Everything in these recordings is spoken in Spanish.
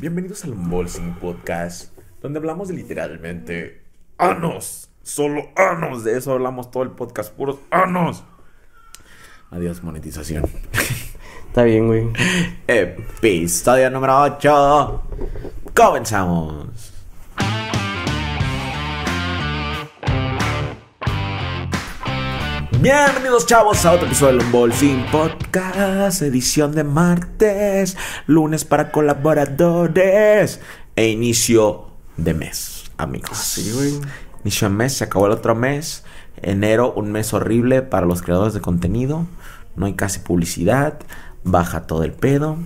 Bienvenidos al Unboxing Podcast, donde hablamos de literalmente anos, solo anos, de eso hablamos todo el podcast, puros anos. Adiós monetización. Está bien, güey. Episodio número 8. Comenzamos. Bienvenidos chavos a otro episodio del Unboxing Podcast, edición de martes, lunes para colaboradores e inicio de mes, amigos. Sí, güey. Inicio de mes, se acabó el otro mes. Enero, un mes horrible para los creadores de contenido. No hay casi publicidad. Baja todo el pedo.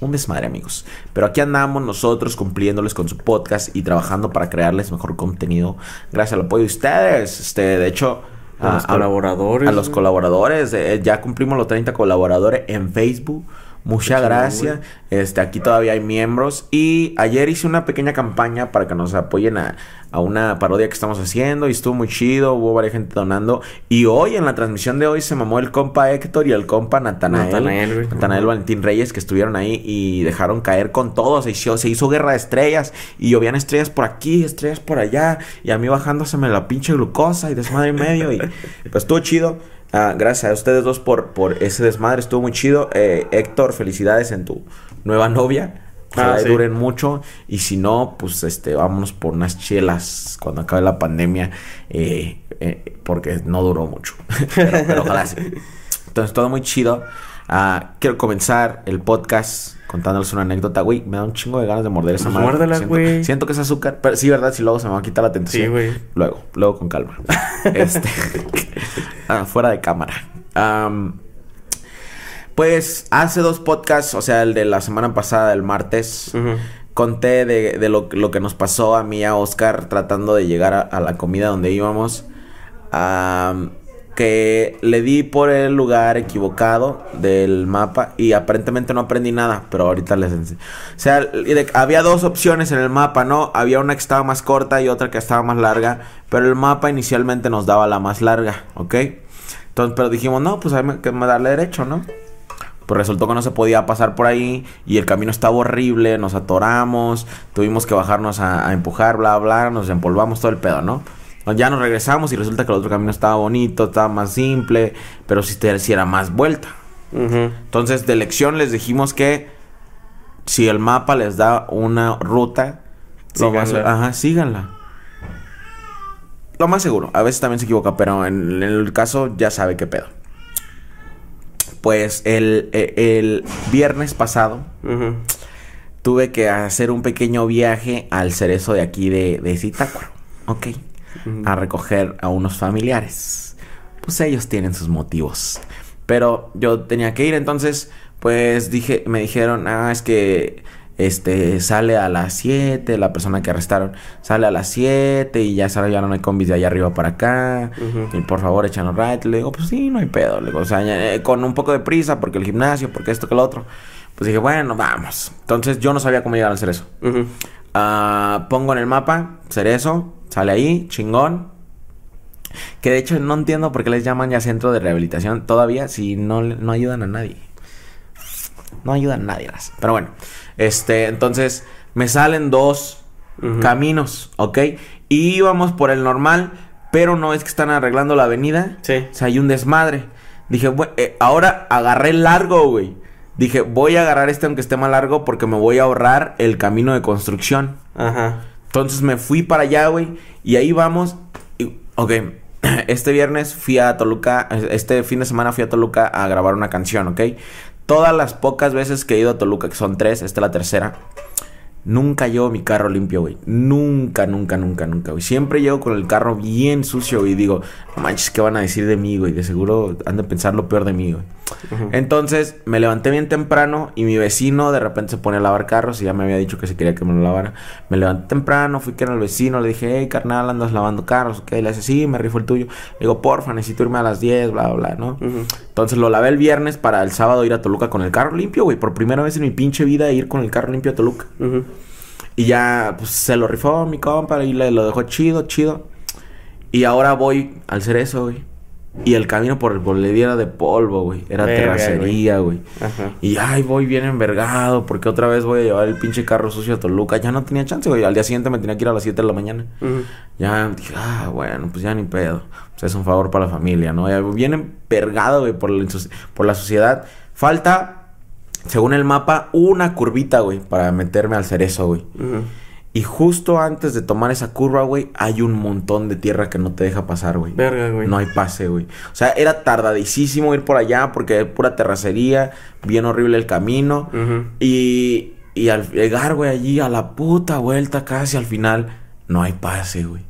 Un desmadre, amigos. Pero aquí andamos nosotros cumpliéndoles con su podcast y trabajando para crearles mejor contenido. Gracias al apoyo de ustedes. Este, de hecho, A los colaboradores, A los colaboradores. eh, ya cumplimos los 30 colaboradores en Facebook. Muchas gracias. Este, aquí todavía hay miembros. Y ayer hice una pequeña campaña para que nos apoyen a, a una parodia que estamos haciendo. Y estuvo muy chido. Hubo varias gente donando. Y hoy, en la transmisión de hoy, se mamó el compa Héctor y el compa Natanael. Natanael. Natanael Valentín Reyes, que estuvieron ahí y dejaron caer con todo. Se hizo, se hizo guerra de estrellas. Y llovían estrellas por aquí, estrellas por allá. Y a mí bajándoseme la pinche glucosa y desmadre y medio. Y pues estuvo chido. Ah, gracias a ustedes dos por, por ese desmadre. Estuvo muy chido. Eh, Héctor, felicidades en tu nueva novia. Ah, sí. duren mucho. Y si no, pues este, vámonos por unas chelas cuando acabe la pandemia. eh, eh, porque no duró mucho. pero, pero ojalá sí. Entonces, todo muy chido. Ah, quiero comenzar el podcast contándoles una anécdota. Güey, me da un chingo de ganas de morder esa Pues madre. muérdela, siento, güey. siento que es azúcar. Pero sí, ¿verdad? Si luego se me va a quitar la tentación. Sí, güey. Luego, luego con calma. este. Ah, fuera de cámara. Pues hace dos podcasts, o sea, el de la semana pasada, el martes, conté de, de lo, lo que nos pasó a mí y a Oscar tratando de llegar a, a la comida donde íbamos. Am, que le di por el lugar equivocado del mapa y aparentemente no aprendí nada, pero ahorita les enseño. O sea, había dos opciones en el mapa, ¿no? Había una que estaba más corta y otra que estaba más larga, pero el mapa inicialmente nos daba la más larga, ¿ok? Entonces, pero dijimos, no, pues hay que darle derecho, ¿no? Pues resultó que no se podía pasar por ahí y el camino estaba horrible, nos atoramos, tuvimos que bajarnos a, a empujar, bla, bla, nos empolvamos todo el pedo, ¿no? Ya nos regresamos y resulta que el otro camino estaba bonito, estaba más simple, pero si te si era más vuelta. Entonces, de lección les dijimos que si el mapa les da una ruta, lo más, Síganla. ajá, síganla. Lo más seguro, a veces también se equivoca, pero en, en el caso ya sabe qué pedo. Pues el, el- el viernes pasado tuve que hacer un pequeño viaje al cerezo de aquí de, de Zitácuaro. Ok. A recoger a unos familiares. Pues ellos tienen sus motivos. Pero yo tenía que ir, entonces, pues dije, me dijeron, ah, es que este sale a las 7, la persona que arrestaron sale a las 7 y ya sabe, ya no hay combis de allá arriba para acá. Y por favor, échanos right. Le digo, pues sí, no hay pedo. Le digo, o sea, ya, eh, con un poco de prisa, porque el gimnasio, porque esto, que lo otro. Pues dije, bueno, vamos. Entonces yo no sabía cómo llegar al cerezo. Ujú. Ah, pongo en el mapa Cerezo, sale ahí, chingón. Que de hecho no entiendo por qué les llaman ya centro de rehabilitación todavía si no, no ayudan a nadie. No ayudan a nadie. raza. Pero bueno, este, entonces me salen dos caminos, ¿ok? Y íbamos por el normal, pero no es que están arreglando la avenida. Sí. O sea, hay un desmadre. Dije, "Bue- eh, ahora agarré el largo, güey. Dije, voy a agarrar este aunque esté más largo porque me voy a ahorrar el camino de construcción. Ajá. Entonces me fui para allá, güey. Y ahí vamos. Ok. Este viernes fui a Toluca. Este fin de semana fui a Toluca a grabar una canción, ¿ok? Todas las pocas veces que he ido a Toluca, que son tres, esta es la tercera. Nunca llevo mi carro limpio, güey. Nunca, nunca, nunca, nunca, güey. Siempre llego con el carro bien sucio. Y digo, no manches, ¿qué van a decir de mí, güey? De seguro han de pensar lo peor de mí, güey. Entonces me levanté bien temprano y mi vecino de repente se pone a lavar carros y ya me había dicho que se quería que me lo lavara. Me levanté temprano, fui que era el vecino, le dije, hey carnal, andas lavando carros, ok, le hace, sí, me rifo el tuyo. Le digo, porfa, necesito irme a las 10, bla, bla, bla, ¿no? Entonces lo lavé el viernes para el sábado ir a Toluca con el carro limpio, güey. Por primera vez en mi pinche vida ir con el carro limpio a Toluca. Y ya, pues se lo rifó mi compa y le lo dejó chido, chido. Y ahora voy al cerezo, güey. Y el camino por el boletín era de polvo, güey. Era Verga, terracería, güey. Ajá. Y ay, voy bien envergado porque otra vez voy a llevar el pinche carro sucio a Toluca. Ya no tenía chance, güey. Al día siguiente me tenía que ir a las 7 de la mañana. Ya dije, ah, bueno, pues ya ni pedo. Pues es un favor para la familia, ¿no? Ya viene envergado, güey, por la, por la sociedad. Falta, según el mapa, una curvita, güey, para meterme al cerezo, güey. Y justo antes de tomar esa curva, güey, hay un montón de tierra que no te deja pasar, güey. Verga, güey. No hay pase, güey. O sea, era tardadísimo ir por allá porque es pura terracería, bien horrible el camino. Y, y al llegar, güey, allí a la puta vuelta casi al final, no hay pase, güey.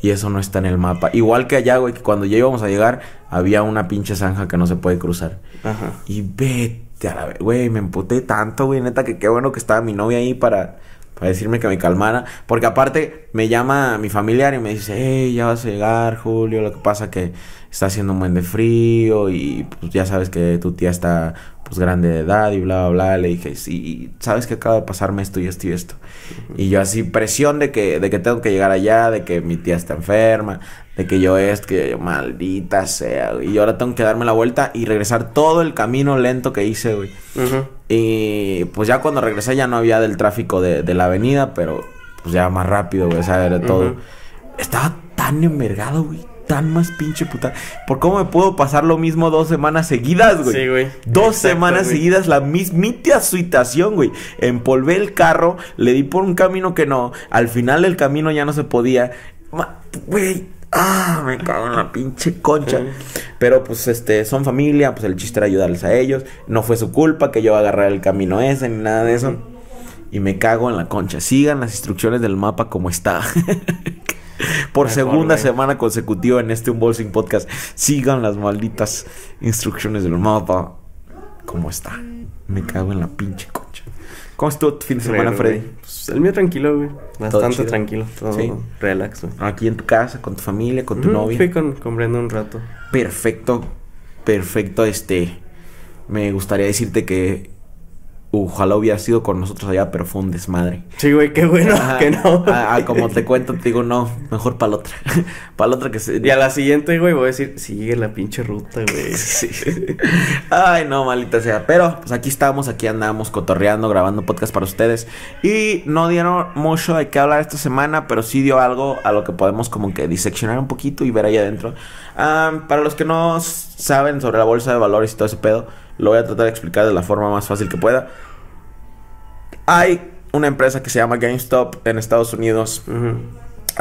Y eso no está en el mapa. Igual que allá, güey, que cuando ya íbamos a llegar, había una pinche zanja que no se puede cruzar. Ajá. Y vete ve- güey, me emputé tanto, güey, neta, que qué bueno que estaba mi novia ahí para, para decirme que me calmara. Porque aparte, me llama mi familiar y me dice, hey, ya vas a llegar, Julio, lo que pasa que está haciendo un buen de frío y pues ya sabes que tu tía está pues grande de edad y bla, bla, bla. Le dije, sí, sabes que acaba de pasarme esto y esto y esto. Y yo así, presión de que, de que tengo que llegar allá, de que mi tía está enferma, de que yo es, que yo, maldita sea, güey. Y ahora tengo que darme la vuelta y regresar todo el camino lento que hice, güey. Ujú. Y pues ya cuando regresé ya no había del tráfico de, de la avenida, pero pues ya más rápido, güey, o sea, era todo. Estaba tan envergado, güey, tan más pinche puta. ¿Por cómo me puedo pasar lo mismo dos semanas seguidas, güey? Sí, güey. Dos Exacto, semanas güey. seguidas la mismita situación, güey. Empolvé el carro, le di por un camino que no, al final del camino ya no se podía. Ma- Güey, ah, me cago en la pinche concha. Pero pues este, son familia, pues el chiste era ayudarles a ellos. No fue su culpa que yo agarrara el camino ese ni nada de eso. Y me cago en la concha. Sigan las instrucciones del mapa como está. Por segunda semana consecutiva en este Unboxing Podcast. Sigan las malditas instrucciones del mapa como está. Me cago en la pinche concha. ¿Cómo estuvo tu fin de semana, Freddy? Pues el mío tranquilo, güey. Bastante tranquilo. Todo Sí. relax, güey. Aquí en tu casa, con tu familia, con tu Ujú, novia. Fui con, con Brenda un rato. Perfecto, perfecto, este, me gustaría decirte que ojalá hubiera sido con nosotros allá, pero fue un desmadre. Sí, güey, qué bueno Ajá. que no. Ah, como te cuento, te digo, no, mejor para la otra, para la otra que se... Y a la siguiente, güey, voy a decir, sigue la pinche ruta, güey. Sí. Ay, no, malita sea. Pero, pues aquí estamos, aquí andamos cotorreando, grabando podcast para ustedes. Y no dieron mucho de qué hablar esta semana, pero sí dio algo a lo que podemos como que diseccionar un poquito y ver ahí adentro. Ah, para los que no saben sobre la bolsa de valores y todo ese pedo, lo voy a tratar de explicar de la forma más fácil que pueda. Hay una empresa que se llama GameStop en Estados Unidos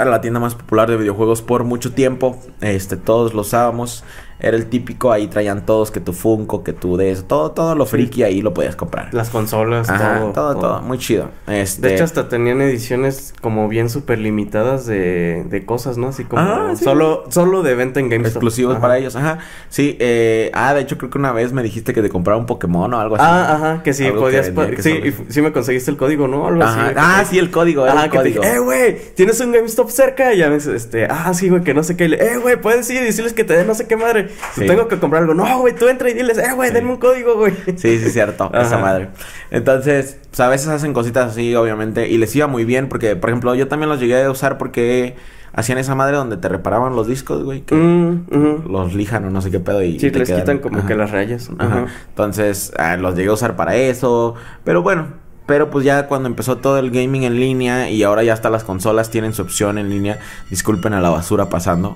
era la tienda más popular de videojuegos por mucho tiempo. Este, todos lo usábamos. Era el típico, ahí traían todos que tu Funko, que tu de eso, todo, todo lo friki ahí lo podías comprar. Las consolas, Ajá, todo, todo, todo, muy chido. Este, De hecho, hasta tenían ediciones como bien súper limitadas de, de cosas, ¿no? Así como Ah, sí. solo, solo de venta en GameStop. exclusivos Ajá. para ellos, ajá. Sí, eh, ah, de hecho creo que una vez me dijiste que te compraba un Pokémon o algo así. Ah, ajá, que sí que podías. que sí, y sí me conseguiste el código, ¿no? Algo. Ajá. Ah, sí, el código, el que te dije, eh, güey, ¿tienes un GameStop cerca? Y a veces, este, ah, sí, güey, que no sé qué. Le, Eh, güey, puedes ir y decirles que te den no sé qué madre. Si Sí. tengo que comprar algo. No, güey, tú entra y diles, eh, güey, Sí. denme un código, güey. Sí, sí, cierto, esa madre. Entonces, pues a veces hacen cositas así, obviamente, y les iba muy bien porque, por ejemplo, yo también los llegué a usar porque hacían esa madre donde te reparaban los discos, güey, que Mm, los lijan o no sé qué pedo y Sí, te les quedan- quitan como Ajá. que las rayas. Ajá. Ajá. Entonces, ah, los llegué a usar para eso, pero bueno, pero pues ya cuando empezó todo el gaming en línea y ahora ya hasta las consolas tienen su opción en línea, disculpen a la basura pasando,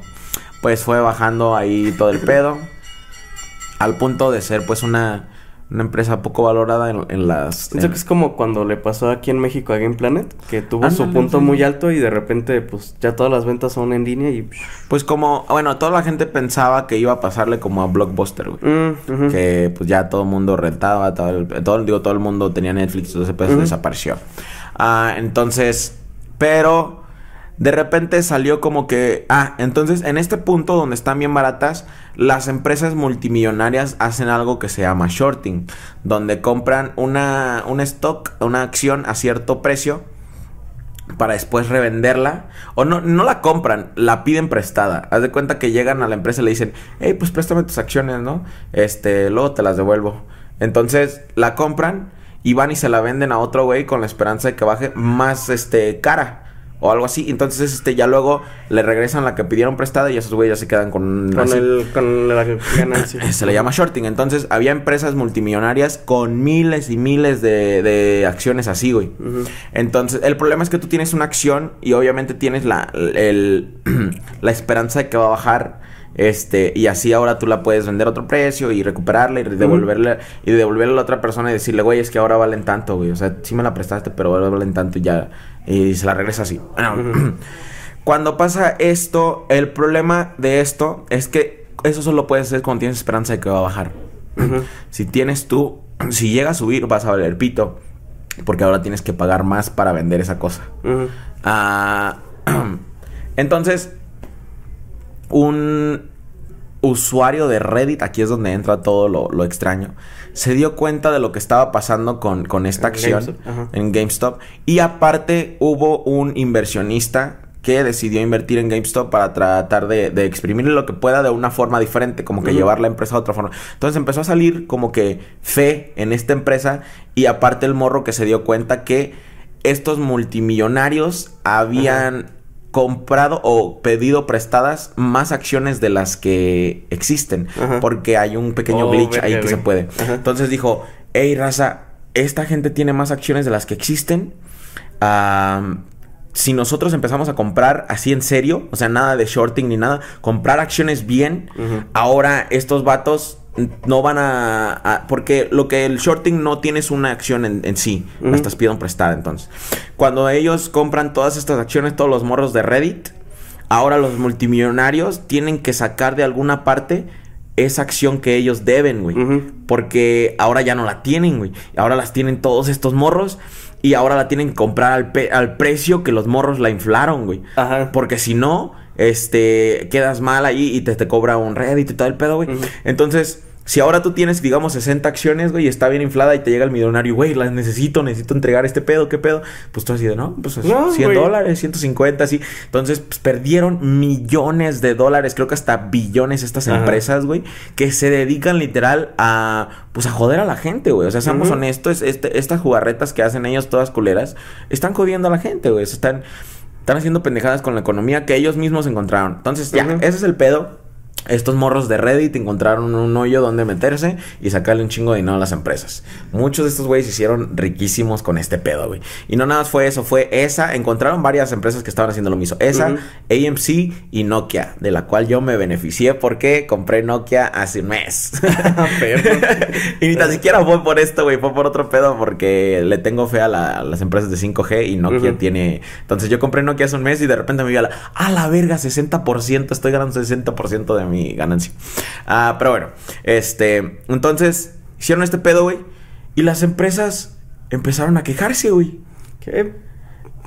pues fue bajando ahí todo el pedo al punto de ser pues una, una empresa poco valorada en, en las... Siento en- que es como cuando le pasó aquí en México a Game Planet, que tuvo su punto muy alto y de repente, pues ya todas las ventas son en línea y. Pues como, bueno, toda la gente pensaba que iba a pasarle como a Blockbuster, güey. Mm, que pues ya todo el mundo rentaba, todo el, todo, digo, todo el mundo tenía Netflix, pedo Ujú. desapareció. Ah, entonces, pero de repente salió como que, ah, entonces en este punto donde están bien baratas, las empresas multimillonarias hacen algo que se llama shorting, donde compran una, un stock, una acción a cierto precio para después revenderla. O no, no la compran, la piden prestada. Haz de cuenta que llegan a la empresa y le dicen, hey, pues préstame tus acciones, ¿no? Este, luego te las devuelvo. Entonces la compran y van y se la venden a otro güey con la esperanza de que baje más este cara. O algo así. Entonces, este, ya luego le regresan la que pidieron prestada y esos güeyes ya se quedan con... Con, así. el, con la ganancia. Se le llama shorting. Entonces, había empresas multimillonarias con miles y miles de, de acciones así, güey. Entonces, el problema es que tú tienes una acción y obviamente tienes la, el- la esperanza de que va a bajar. Este, y así ahora tú la puedes vender a otro precio y recuperarla y devolverle, y devolverle a la otra persona y decirle, güey, es que ahora valen tanto, güey. O sea, sí me la prestaste, pero ahora valen tanto y ya. Y se la regresa así. Bueno, cuando pasa esto, el problema de esto es que eso solo puedes hacer cuando tienes esperanza de que va a bajar. Si tienes tú, si llega a subir, vas a valer pito. Porque ahora tienes que pagar más para vender esa cosa. Ah, entonces, un usuario de Reddit, aquí es donde entra todo lo, lo extraño, se dio cuenta de lo que estaba pasando con, con esta En acción GameStop, en GameStop. Y aparte hubo un inversionista que decidió invertir en GameStop para tratar de, de exprimirle lo que pueda de una forma diferente, como que llevar la empresa a otra forma. Entonces empezó a salir como que fe en esta empresa y aparte el morro que se dio cuenta que estos multimillonarios habían comprado o pedido prestadas más acciones de las que existen, Ajá. porque hay un pequeño Oh, glitch ahí que se puede. Ajá. Entonces dijo, hey raza, esta gente tiene más acciones de las que existen. Si nosotros empezamos a comprar así en serio, o sea, nada de shorting ni nada, comprar acciones bien, ahora estos vatos no van a, a- Porque lo que el shorting no tienes una acción en, en sí, la estás pidiendo prestada entonces. Cuando ellos compran todas estas acciones, todos los morros de Reddit, ahora los multimillonarios tienen que sacar de alguna parte esa acción que ellos deben, güey. Porque ahora ya no la tienen, güey. Ahora las tienen todos estos morros. Y ahora la tienen que comprar al, pe- al precio que los morros la inflaron, güey. Ajá. Porque si no, este, quedas mal ahí y te, te cobra un Reddit y todo el pedo, güey. Entonces, si ahora tú tienes, digamos, 60 acciones, güey, y está bien inflada y te llega el millonario, güey, las necesito, necesito entregar este pedo, ¿qué pedo? Pues tú así de, no, pues No, 100 güey. dólares, 150, así. Entonces, pues, perdieron millones de dólares, creo que hasta billones estas Ajá. empresas, güey, que se dedican literal a, pues, a joder a la gente, güey. O sea, seamos honestos, este, estas jugarretas que hacen ellos todas culeras, están jodiendo a la gente, güey. Están, están haciendo pendejadas con la economía que ellos mismos encontraron. Entonces, ya, ese es el pedo. Estos morros de Reddit encontraron un hoyo donde meterse y sacarle un chingo de dinero a las empresas. Muchos de estos güeyes se hicieron riquísimos con este pedo, güey. Y no nada más fue eso, fue esa. Encontraron varias empresas que estaban haciendo lo mismo. Esa. AMC y Nokia, de la cual yo me beneficié porque compré Nokia hace un mes. Perro. y ni tan siquiera fue por esto, güey. Fue por otro pedo porque le tengo fe a, la- a las empresas de 5G y Nokia Ujú. tiene... Entonces yo compré Nokia hace un mes y de repente me vi a la... ¡A la verga! 60%. Estoy ganando 60% de mi ganancia. Ah, pero bueno. Este... Entonces hicieron este pedo, güey. Y las empresas empezaron a quejarse, güey. ¿Qué?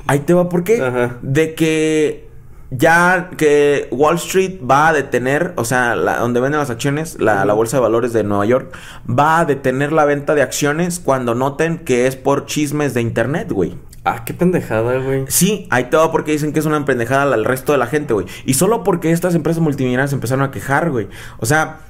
Ahí te va, ¿por qué? Ajá. De que ya que Wall Street va a detener, o sea, la- donde venden las acciones, la, la bolsa de valores de Nueva York, va a detener la venta de acciones cuando noten que es por chismes de internet, güey. Ah, qué pendejada, güey. Sí, ahí te va porque dicen que es una pendejada al resto de la gente, güey. Y solo porque estas empresas multimillonarias empezaron a quejar, güey. O sea,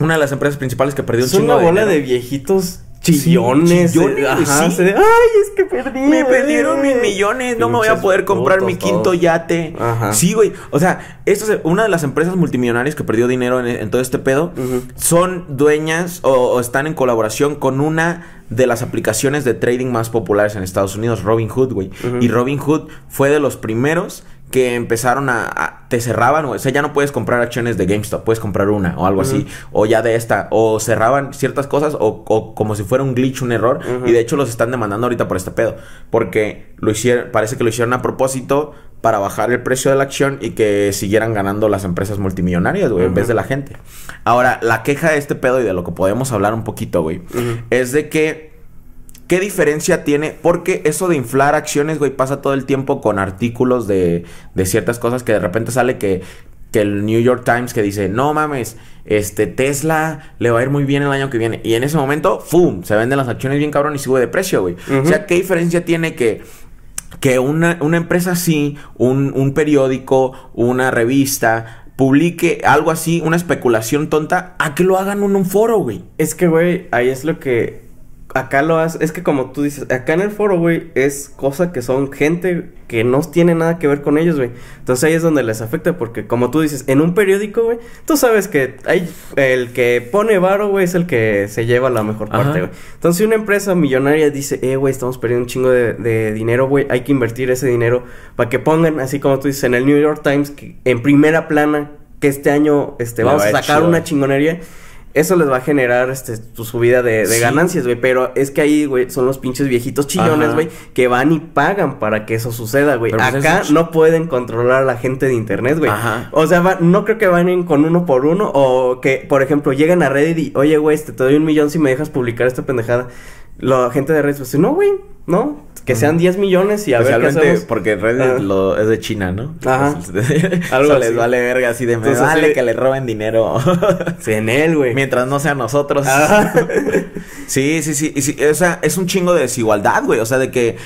una de las empresas principales que perdió un Es una de bola dinero- de viejitos chillones. Sí, chillones, güey, Ajá, sí. se de, Ay, es que perdí. Me güey". perdieron mis millones, no me voy a poder comprar mi quinto yate. Ajá. Sí, güey. O sea, esto es una de las empresas multimillonarias que perdió dinero en, en todo este pedo. Son dueñas o, o están en colaboración con una de las aplicaciones de trading más populares en Estados Unidos, Robinhood, güey. Ujú. Y Robinhood fue de los primeros que empezaron a, a- te cerraban, o sea, ya no puedes comprar acciones de GameStop, puedes comprar una o algo así, o ya de esta, o cerraban ciertas cosas o, o como si fuera un glitch, un error, y de hecho los están demandando ahorita por este pedo, porque lo hicieron, parece que lo hicieron a propósito para bajar el precio de la acción y que siguieran ganando las empresas multimillonarias, güey, en vez de la gente. Ahora, la queja de este pedo y de lo que podemos hablar un poquito, güey, es de que ¿Qué diferencia tiene? Porque eso de inflar acciones, güey, pasa todo el tiempo con artículos de, de ciertas cosas que de repente sale que, que el New York Times que dice, no mames, este Tesla le va a ir muy bien el año que viene. Y en ese momento, ¡fum! Se venden las acciones bien cabrón y sube de precio, güey. O sea, ¿qué diferencia tiene que que una, una empresa así, un, un periódico, una revista, publique algo así, una especulación tonta, a que lo hagan en un foro, güey? Es que, güey, ahí es lo que. Acá lo hace, es que como tú dices, acá en el foro, güey, es cosa que son gente que no tiene nada que ver con ellos, güey. Entonces ahí es donde les afecta porque como tú dices, en un periódico, güey, tú sabes que hay el que pone varo, güey, es el que se lleva la mejor parte, güey. Entonces si una empresa millonaria dice, eh, güey, estamos perdiendo un chingo de, de dinero, güey, hay que invertir ese dinero para que pongan, así como tú dices, en el New York Times, que en primera plana, que este año, este, vamos va a a sacar chido. una chingonería. Eso les va a generar este, tu subida de, de Sí. ganancias, güey. Pero es que ahí, güey, son los pinches viejitos chillones, güey, que van y pagan para que eso suceda, güey. Pues Acá no pueden controlar a la gente de internet, güey. Ajá. O sea, va- no creo que vayan con uno por uno o que, por ejemplo, lleguen a Reddit y, oye, güey, este, te doy un millón si me dejas publicar esta pendejada. La gente de Reddit, pues, no, güey, no. Que sean 10 millones y a ver qué Especialmente hacemos. porque Reddit lo, es de China, ¿no? Ajá. Algo les vale verga así de me vale que le roben dinero. En él, güey. Mientras no sean nosotros. Sí, sí, sí, y sí, O sea, es un chingo de desigualdad, güey. O sea, de que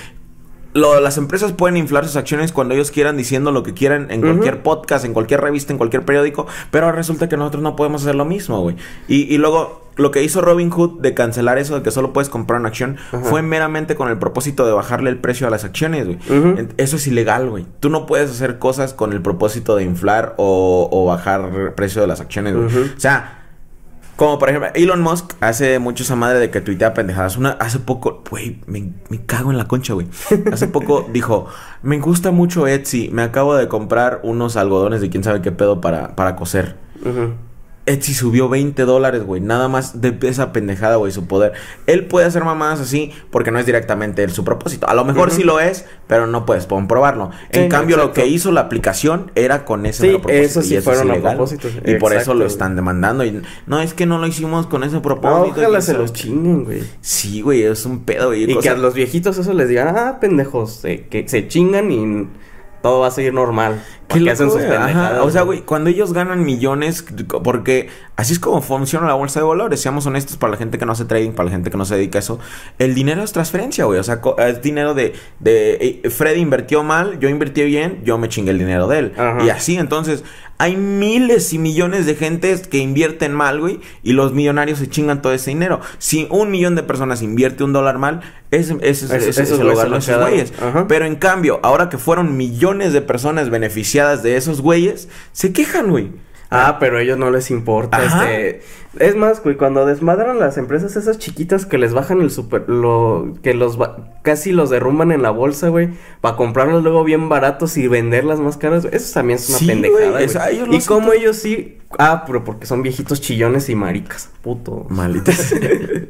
lo- las empresas pueden inflar sus acciones cuando ellos quieran, diciendo lo que quieran en cualquier podcast, en cualquier revista, en cualquier periódico. Pero resulta que nosotros no podemos hacer lo mismo, güey. Y, y luego, lo que hizo Robin Hood de cancelar eso de que solo puedes comprar una acción Ajá. fue meramente con el propósito de bajarle el precio a las acciones, güey. Eso es ilegal, güey. Tú no puedes hacer cosas con el propósito de inflar o, o bajar el precio de las acciones, güey. O sea, como por ejemplo, Elon Musk hace mucho esa madre de que tuitea pendejadas. Una, hace poco, güey, me, me cago en la concha, güey. Hace poco dijo, me gusta mucho Etsy, me acabo de comprar unos algodones de quién sabe qué pedo para, para coser. Ujú. Etsy subió 20 dólares, güey. Nada más de esa pendejada, güey, su poder. Él puede hacer mamadas así porque no es directamente él su propósito. A lo mejor sí lo es, pero no puedes comprobarlo. Sí, en cambio, lo que hizo la aplicación era con ese Sí, propósito. eso sí y fueron es ilegal. propósito. Y por eso lo están demandando. Y no, es que no lo hicimos con ese No, propósito. ojalá y se eso- los chinguen, güey. Sí, güey, es un pedo, güey. Y que a los viejitos eso les digan, ah, pendejos, eh, que se chingan y todo va a seguir normal. Qué Porque hacen sus pendejadas. O sea, güey, cuando ellos ganan millones, porque así es como funciona la bolsa de valores, seamos honestos, para la gente que no hace trading, para la gente que no se dedica a eso, el dinero es transferencia, güey. O sea, es dinero de, de eh, Freddy invirtió mal, yo invertí bien, yo me chingué el dinero de él. Ajá. Y así, entonces, hay miles y millones de gentes que invierten mal, güey, y los millonarios se chingan todo ese dinero. Si un millón de personas invierte un dólar mal, ese, ese, ese- esos se lo güeyes se ganan lo esos güeyes. Pero en cambio, ahora que fueron millones de personas beneficiadas de esos güeyes, se quejan, güey. Ah, pero a ellos no les importa, Ajá. este... Es más, güey, cuando desmadran las empresas esas chiquitas que les bajan el super... Lo... Que los... Casi los derrumban en la bolsa, güey. Para comprarlos luego bien baratos y venderlas más caras. güey, Eso también es una Sí, pendejada, güey, esa- ellos Y como ellos sí... Ah, pero porque son viejitos chillones y maricas. Puto. Malditas.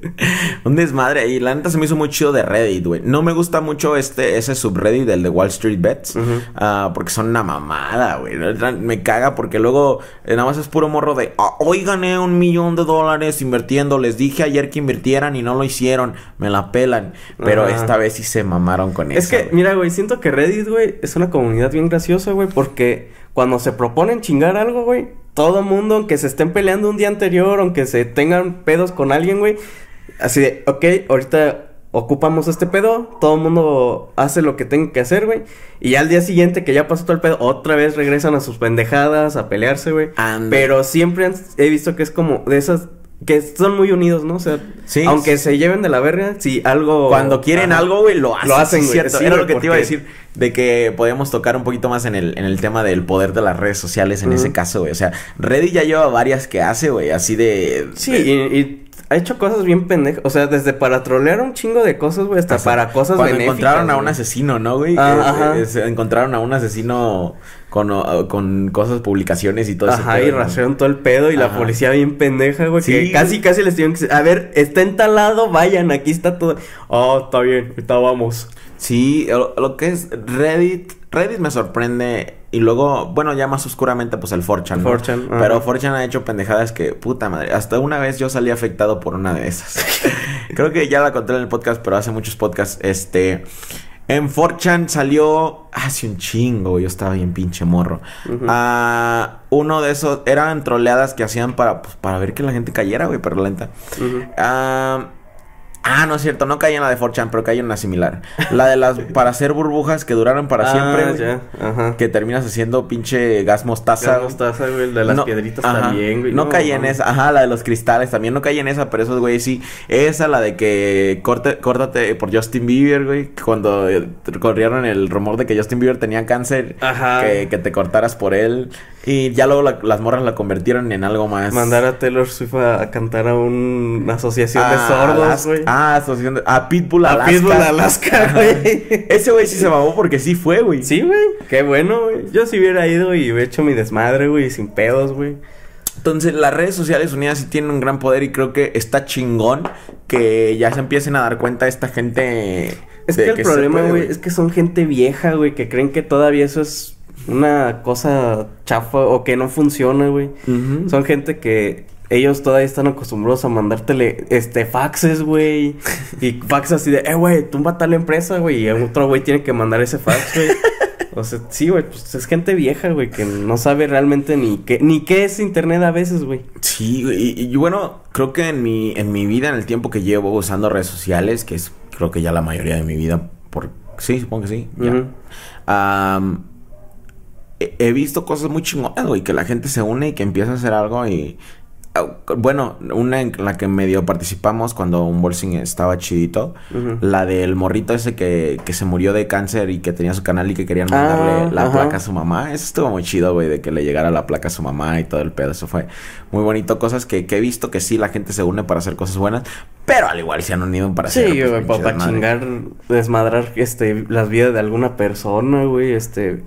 Un desmadre. Y la neta se me hizo muy chido de Reddit, güey. No me gusta mucho este, ese subreddit del de Wall Street Bets. Ah, porque son una mamada, güey. Me caga porque luego eh, nada más es puro morro de "Ah, hoy gané un millón de dólares invirtiendo. Les dije ayer que invirtieran y no lo hicieron. Me la pelan. Pero Ajá. esta vez sí se mamaron con Es eso. que, güey. mira, güey, siento que Reddit, güey, es una comunidad bien graciosa, güey, porque cuando se proponen chingar algo, güey, todo mundo, aunque se estén peleando un día anterior, aunque se tengan pedos con alguien, güey, así de, ok, ahorita ocupamos este pedo, todo el mundo hace lo que tenga que hacer, güey, y al día siguiente que ya pasó todo el pedo, otra vez regresan a sus pendejadas, a pelearse, güey. Pero siempre he visto que es como de esas que son muy unidos, ¿no? O sea, Sí. aunque se lleven de la verga, si algo Cuando quieren Ajá. algo, güey, lo hacen. Lo hacen, güey. cierto. Sí, Era lo que te iba a decir. De que podíamos tocar un poquito más en el, en el tema del poder de las redes sociales en ese caso, güey. O sea, Reddit ya lleva varias que hace, güey. Así de. Sí, y, y ha hecho cosas bien pendejas. O sea, desde para trolear un chingo de cosas, güey, hasta para cosas Cuando benéficas. encontraron a un asesino, ¿no, güey? Ah, eh, se encontraron a un asesino con, o- con cosas, publicaciones y todo eso. Ajá, y rastrearon todo el pedo y la policía bien pendeja, güey. Sí, que casi, casi les tuvieron que a ver, está entalado, vayan, aquí está todo. Oh, está bien, ahorita vamos. Sí, lo, lo que es Reddit, Reddit me sorprende. Y luego, bueno, ya más oscuramente, pues el 4chan. ¿no? 4chan, ajá. Pero 4chan ha hecho pendejadas que, puta madre. Hasta una vez yo salí afectado por una de esas. Creo que ya la conté en el podcast, pero hace muchos podcasts. Este. En 4chan salió hace un chingo, yo estaba bien pinche morro. Ah, uno de esos eran troleadas que hacían para, pues, para ver que la gente cayera, güey, pero lenta. Ah, Ah, no es cierto, no caí en la de 4chan, pero caí en una similar. La de las para hacer burbujas que duraron para Ah, siempre. güey, ya, ajá. Que terminas haciendo pinche gas mostaza. Gas mostaza, güey, el de las No, piedritas ajá, también, güey. No, caí en esa, ajá, la de los cristales también no caí en esa, pero esos güey sí. Esa, la de que corte, córtate por Justin Bieber, güey. Cuando eh, corrieron el rumor de que Justin Bieber tenía cáncer, Ajá. que, que te cortaras por él. Y ya luego la- las morras la convirtieron en algo más. Mandar a Taylor Swift a, a cantar a un- una asociación de sordos, güey. Ah, asociación de. A Pitbull A Alaska. Pitbull Alaska, güey. Ese güey sí se mamó porque sí fue, güey. Sí, güey. Qué bueno, güey. Yo si hubiera ido y hubiera hecho mi desmadre, güey, sin pedos, güey. Entonces, las redes sociales unidas sí tienen un gran poder y creo que está chingón que ya se empiecen a dar cuenta esta gente. Es que el problema, güey, es que son gente vieja, güey, que creen que todavía eso es una cosa chafa o que no funciona, güey. Son gente que ellos todavía están acostumbrados a mandártele este faxes, güey. Y fax así de, eh, güey, tumba tal empresa, güey. Y otro güey tiene que mandar ese fax, güey. O sea, sí, güey, pues es gente vieja, güey, que no sabe realmente ni qué, ni qué es internet a veces, güey. Sí, güey, y, y bueno, creo que en mi, en mi vida, en el tiempo que llevo usando redes sociales, que es creo que ya la mayoría de mi vida, por sí, supongo que sí, ya. He visto cosas muy chingonas, güey, que la gente se une y que empieza a hacer algo y... ah, Bueno, una en la que medio participamos cuando un bolsing estaba chidito. Ujú. La del morrito ese que, que se murió de cáncer y que tenía su canal y que querían Ah, mandarle la ajá. placa a su mamá. Eso estuvo muy chido, güey, de que le llegara la placa a su mamá y todo el pedo. Eso fue muy bonito. Cosas que, que he visto que sí, la gente se une para hacer cosas buenas. Pero al igual se han unido para hacer... Sí, pues, güey, para chingar, desmadrar, este, las vidas de alguna persona, güey, este...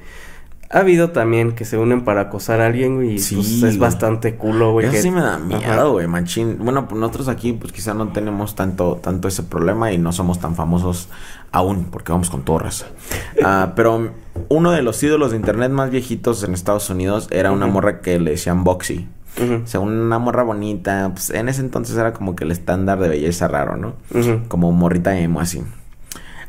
Ha habido también que se unen para acosar a alguien, güey, y Sí, pues es bastante culo, güey. Eso que- sí me da miedo, güey, machín. Bueno, pues nosotros aquí, pues quizá no tenemos tanto, tanto ese problema y no somos tan famosos aún, porque vamos con torres. Ah, pero uno de los ídolos de internet más viejitos en Estados Unidos era una morra que le decían Boxy. Ujú, Según una morra bonita, pues en ese entonces era como que el estándar de belleza raro, ¿no? Como morrita emo así.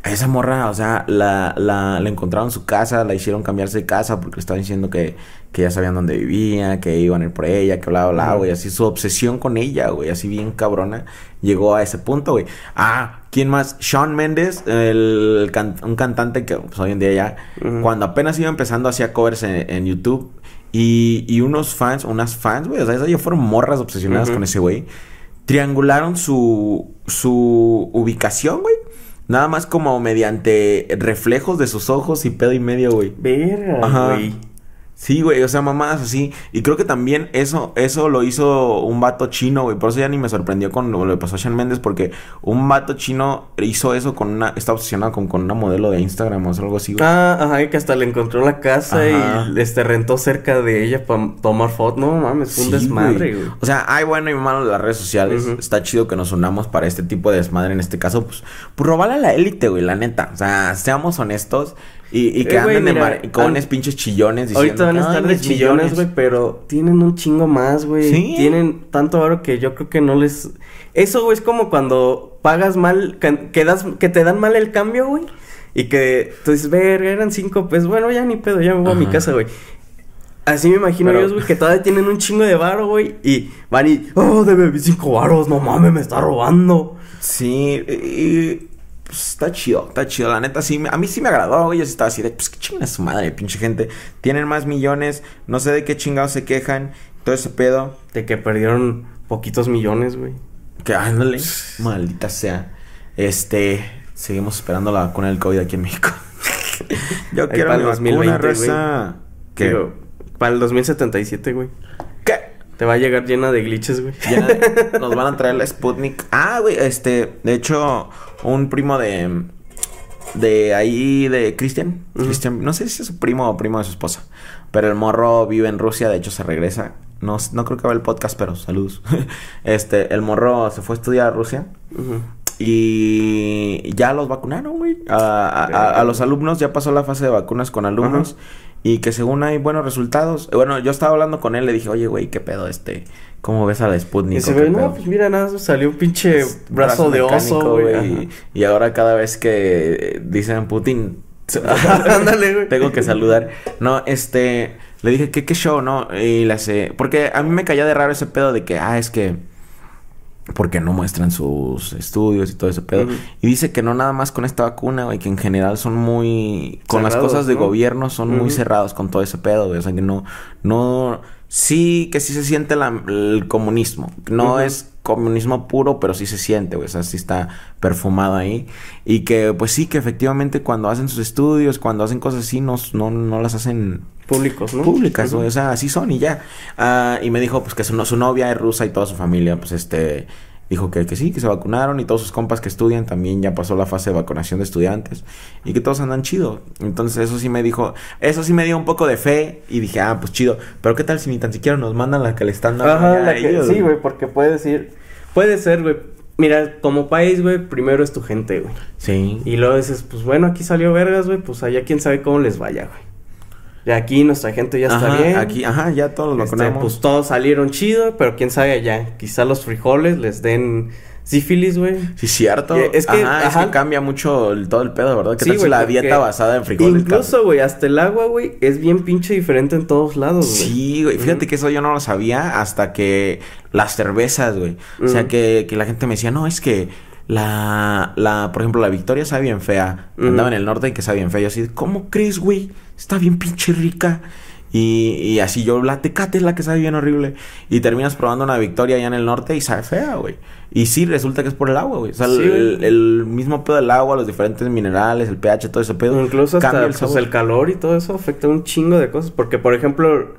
A esa morra, o sea, la, la, la encontraron en su casa, la hicieron cambiarse de casa porque le estaban diciendo que, que ya sabían dónde vivía, que iban a ir por ella, que bla, bla, güey. Así su obsesión con ella, güey, así bien cabrona, llegó a ese punto, güey. Ah, ¿quién más? Sean Méndez, el can- un cantante que pues, hoy en día ya, cuando apenas iba empezando, hacía covers en, en YouTube. Y, y unos fans, unas fans, güey, o sea, esas ya fueron morras obsesionadas con ese güey. Triangularon su, su ubicación, güey. Nada más como mediante reflejos de sus ojos y pedo y medio, güey. Verga, Ajá. güey. Sí, güey, o sea, mamadas así. Y creo que también eso, eso lo hizo un vato chino, güey. Por eso ya ni me sorprendió con lo que le pasó a Sean Méndez, porque un vato chino hizo eso con una, está obsesionado con, con una modelo de Instagram o algo así, güey. Ah, ajá, y que hasta le encontró la casa Ajá. y este rentó cerca de ella para tomar fotos. No mames, fue un Sí, desmadre, güey. O sea, hay bueno y malo de las redes sociales. Está chido que nos unamos para este tipo de desmadre. En este caso, pues, pues robarle a la élite, güey, la neta. O sea, seamos honestos. Y, y que Eh, güey, anden de mira, maricones, an- pinches chillones diciendo. Ahorita van a "Ay, estar de chillones, güey, pero tienen un chingo más, güey. Sí. Tienen tanto oro que yo creo que no les... Eso, güey, es como cuando pagas mal, que, das- que te dan mal el cambio, güey. Y que tú dices, verga, eran cinco pesos. Bueno, ya ni pedo, ya me voy a mi casa, güey. Así me imagino Pero- ellos, güey, que todavía tienen un chingo de varo, güey. Y van y, oh, debe cinco varos, no mames, me está robando. Sí, y, pues está chido, está chido. La neta, sí, a mí sí me agradó. Yo sí estaba así de, pues qué chinga su madre, pinche gente. Tienen más millones, no sé de qué chingados se quejan, todo ese pedo. De que perdieron poquitos millones, güey. Que ándale, maldita sea. Este, seguimos esperando la vacuna del COVID aquí en México. Yo Ahí quiero para mi el vacuna, 2020, raza. ¿Qué? Digo, para el 2077, güey. Te va a llegar llena de glitches, güey. Ya nos van a traer la Sputnik. Ah, güey, este, de hecho, un primo de de ahí de Cristian, Ujú. Cristian, no sé si es su primo o primo de su esposa, pero el morro vive en Rusia, de hecho se regresa. No, no creo que vea el podcast, pero saludos. Este, el morro se fue a estudiar a Rusia y ya los vacunaron, güey. A, a- a- a los alumnos ya pasó la fase de vacunas con alumnos. Y que según hay buenos resultados. Bueno, yo estaba hablando con él, le dije, oye, güey, ¿qué pedo este? ¿Cómo ves a la Sputnik? Y se ve, pedo?" no, pues mira, nada, salió un pinche brazo, de oso, güey. Y, y ahora cada vez que dicen Putin. Ándale, güey. tengo que saludar. No, este, le dije, ¿qué, qué show, no? Y le hace, porque a mí me caía de raro ese pedo de que, ah, es que porque no muestran sus estudios y todo ese pedo. Y dice que no nada más con esta vacuna, güey, que en general son muy... Con las cosas de ¿no? gobierno son muy cerrados con todo ese pedo, güey. O sea, que no... No... Sí, que sí se siente la- el comunismo. No es comunismo puro, pero sí se siente, güey. O sea, sí está perfumado ahí. Y que, pues sí, que efectivamente cuando hacen sus estudios, cuando hacen cosas así, no, no, no las hacen Públicos, ¿no? públicas, güey, o sea, así son y ya. Ah, y me dijo, pues, que su, su novia es rusa y toda su familia, pues, este, dijo que, que sí, que se vacunaron y todos sus compas que estudian también ya pasó la fase de vacunación de estudiantes y que todos andan chido. Entonces, eso sí me dijo, eso sí me dio un poco de fe y dije, ah, pues chido, pero ¿qué tal si ni tan siquiera nos mandan la que le están dando Ajá, la que- ellos, sí, güey, porque puede decir, puede ser, güey. Mira, como país, güey, primero es tu gente, güey. Sí. Y luego dices, pues bueno, aquí salió vergas, güey, pues allá quién sabe cómo les vaya, güey. Y aquí nuestra gente ya está Ajá, bien. Aquí, ajá, ya todos los Este, pues todos salieron chido, pero quién sabe allá. Quizá los frijoles les den sífilis, güey. Sí, cierto. Es que- ajá, es que cambia mucho el- todo el pedo, ¿verdad? Que Sí, la dieta basada en frijoles. Incluso, güey, hasta el agua, güey, es bien pinche diferente en todos lados, güey. Sí, güey. Fíjate que eso yo no lo sabía hasta que las cervezas, güey. O sea, que, que la gente me decía, no, es que la, la, por ejemplo, la Victoria sabe bien fea. Ujú. Andaba en el norte y que sabe bien fea. Yo así, ¿cómo crees, güey? Está bien pinche rica. Y, y así yo, la tecate es la que sabe bien horrible. Y terminas probando una Victoria allá en el norte y sabe fea, güey. Y sí, resulta que es por el agua, güey. O sea, Sí, el, mismo pedo del agua, los diferentes minerales, el pH, todo ese pedo. Incluso hasta el pues, el calor y todo eso afecta un chingo de cosas. Porque, por ejemplo,